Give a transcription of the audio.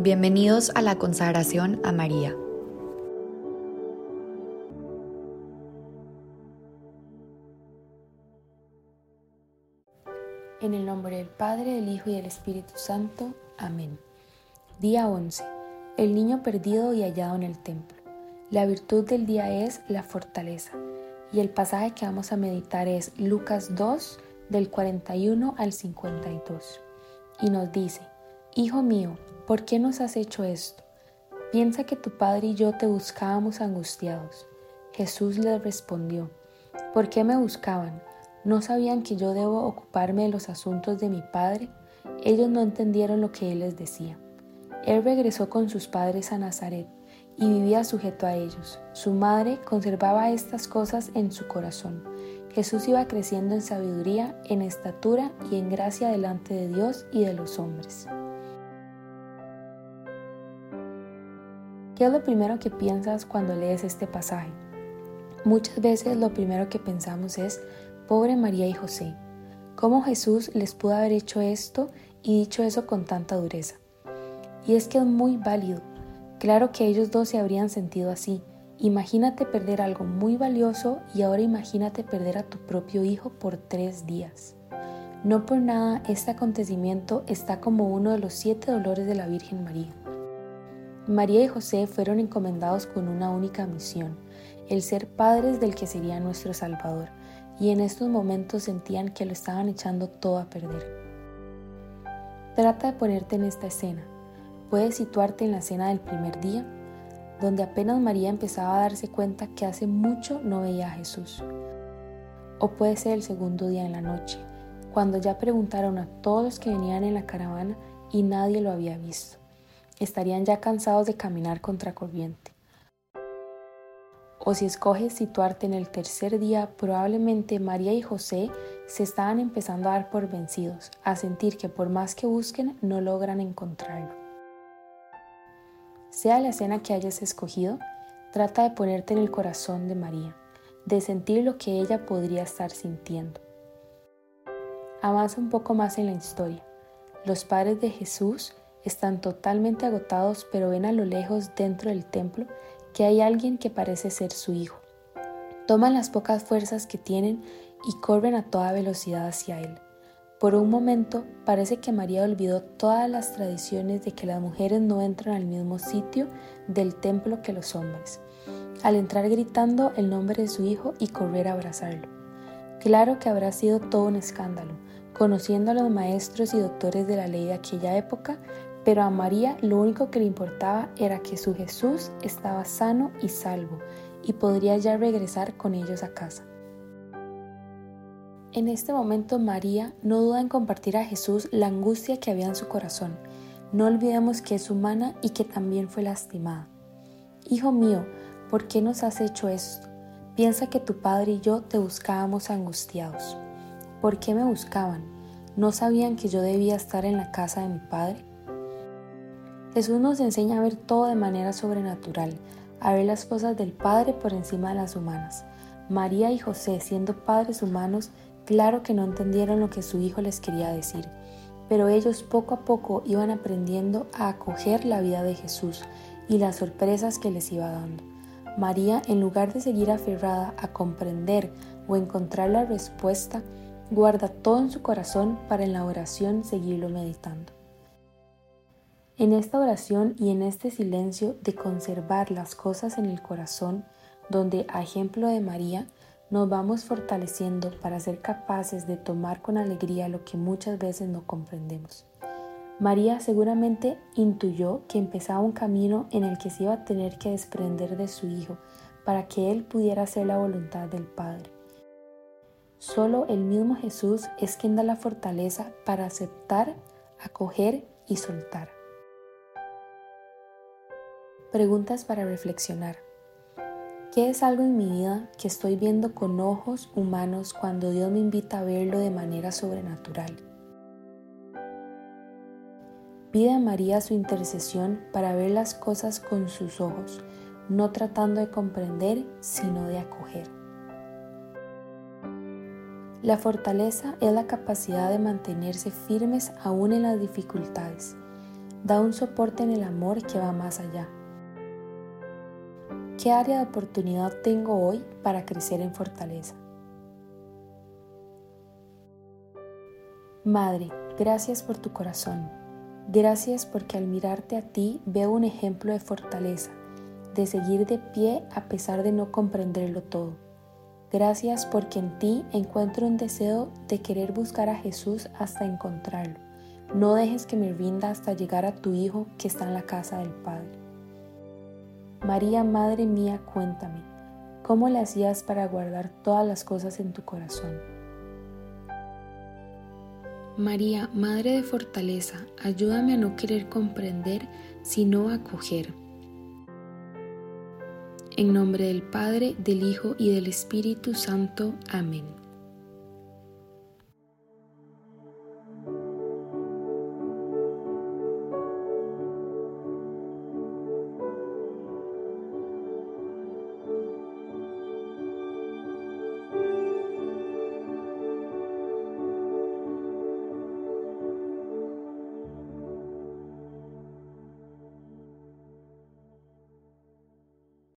Bienvenidos a la consagración a María. En el nombre del Padre, del Hijo y del Espíritu Santo. Amén. Día 11. El niño perdido y hallado en el templo. La virtud del día es la fortaleza. Y el pasaje que vamos a meditar es Lucas 2, del 41 al 52. Y nos dice, Hijo mío, ¿por qué nos has hecho esto? Piensa que tu padre y yo te buscábamos angustiados. Jesús les respondió, ¿por qué me buscaban? ¿No sabían que yo debo ocuparme de los asuntos de mi padre? Ellos no entendieron lo que él les decía. Él regresó con sus padres a Nazaret y vivía sujeto a ellos. Su madre conservaba estas cosas en su corazón. Jesús iba creciendo en sabiduría, en estatura y en gracia delante de Dios y de los hombres. ¿Qué es lo primero que piensas cuando lees este pasaje? Muchas veces lo primero que pensamos es, pobre María y José, ¿cómo Jesús les pudo haber hecho esto y dicho eso con tanta dureza? Y es que es muy válido. Claro que ellos dos se habrían sentido así. Imagínate perder algo muy valioso y ahora imagínate perder a tu propio hijo por tres días. No por nada este acontecimiento está como uno de los siete dolores de la Virgen María. María y José fueron encomendados con una única misión, el ser padres del que sería nuestro Salvador, y en estos momentos sentían que lo estaban echando todo a perder. Trata de ponerte en esta escena. Puedes situarte en la escena del primer día, donde apenas María empezaba a darse cuenta que hace mucho no veía a Jesús. O puede ser el segundo día en la noche, cuando ya preguntaron a todos los que venían en la caravana y nadie lo había visto estarían ya cansados de caminar contra corriente. O si escoges situarte en el tercer día, probablemente María y José se estaban empezando a dar por vencidos, a sentir que por más que busquen no logran encontrarlo. Sea la escena que hayas escogido, trata de ponerte en el corazón de María, de sentir lo que ella podría estar sintiendo. Avanza un poco más en la historia. Los padres de Jesús están totalmente agotados, pero ven a lo lejos dentro del templo que hay alguien que parece ser su hijo. Toman las pocas fuerzas que tienen y corren a toda velocidad hacia él. Por un momento parece que María olvidó todas las tradiciones de que las mujeres no entran al mismo sitio del templo que los hombres, al entrar gritando el nombre de su hijo y correr a abrazarlo. Claro que habrá sido todo un escándalo, conociendo a los maestros y doctores de la ley de aquella época, pero a María lo único que le importaba era que su Jesús estaba sano y salvo y podría ya regresar con ellos a casa. En este momento María no duda en compartir a Jesús la angustia que había en su corazón. No olvidemos que es humana y que también fue lastimada. Hijo mío, ¿por qué nos has hecho esto? Piensa que tu padre y yo te buscábamos angustiados. ¿Por qué me buscaban? ¿No sabían que yo debía estar en la casa de mi padre? Jesús nos enseña a ver todo de manera sobrenatural, a ver las cosas del Padre por encima de las humanas. María y José, siendo padres humanos, claro que no entendieron lo que su hijo les quería decir, pero ellos poco a poco iban aprendiendo a acoger la vida de Jesús y las sorpresas que les iba dando. María, en lugar de seguir aferrada a comprender o encontrar la respuesta, guarda todo en su corazón para en la oración seguirlo meditando. En esta oración y en este silencio de conservar las cosas en el corazón, donde a ejemplo de María nos vamos fortaleciendo para ser capaces de tomar con alegría lo que muchas veces no comprendemos. María seguramente intuyó que empezaba un camino en el que se iba a tener que desprender de su hijo para que él pudiera hacer la voluntad del Padre. Solo el mismo Jesús es quien da la fortaleza para aceptar, acoger y soltar. Preguntas para reflexionar. ¿Qué es algo en mi vida que estoy viendo con ojos humanos cuando Dios me invita a verlo de manera sobrenatural? Pide a María su intercesión para ver las cosas con sus ojos, no tratando de comprender, sino de acoger. La fortaleza es la capacidad de mantenerse firmes aún en las dificultades Da un soporte en el amor que va más allá. ¿Qué área de oportunidad tengo hoy para crecer en fortaleza? Madre, gracias por tu corazón. Gracias porque al mirarte a ti veo un ejemplo de fortaleza, de seguir de pie a pesar de no comprenderlo todo. Gracias porque en ti encuentro un deseo de querer buscar a Jesús hasta encontrarlo. No dejes que me rinda hasta llegar a tu Hijo que está en la casa del Padre. María, Madre mía, cuéntame, ¿cómo le hacías para guardar todas las cosas en tu corazón? María, Madre de fortaleza, ayúdame a no querer comprender, sino acoger. En nombre del Padre, del Hijo y del Espíritu Santo. Amén.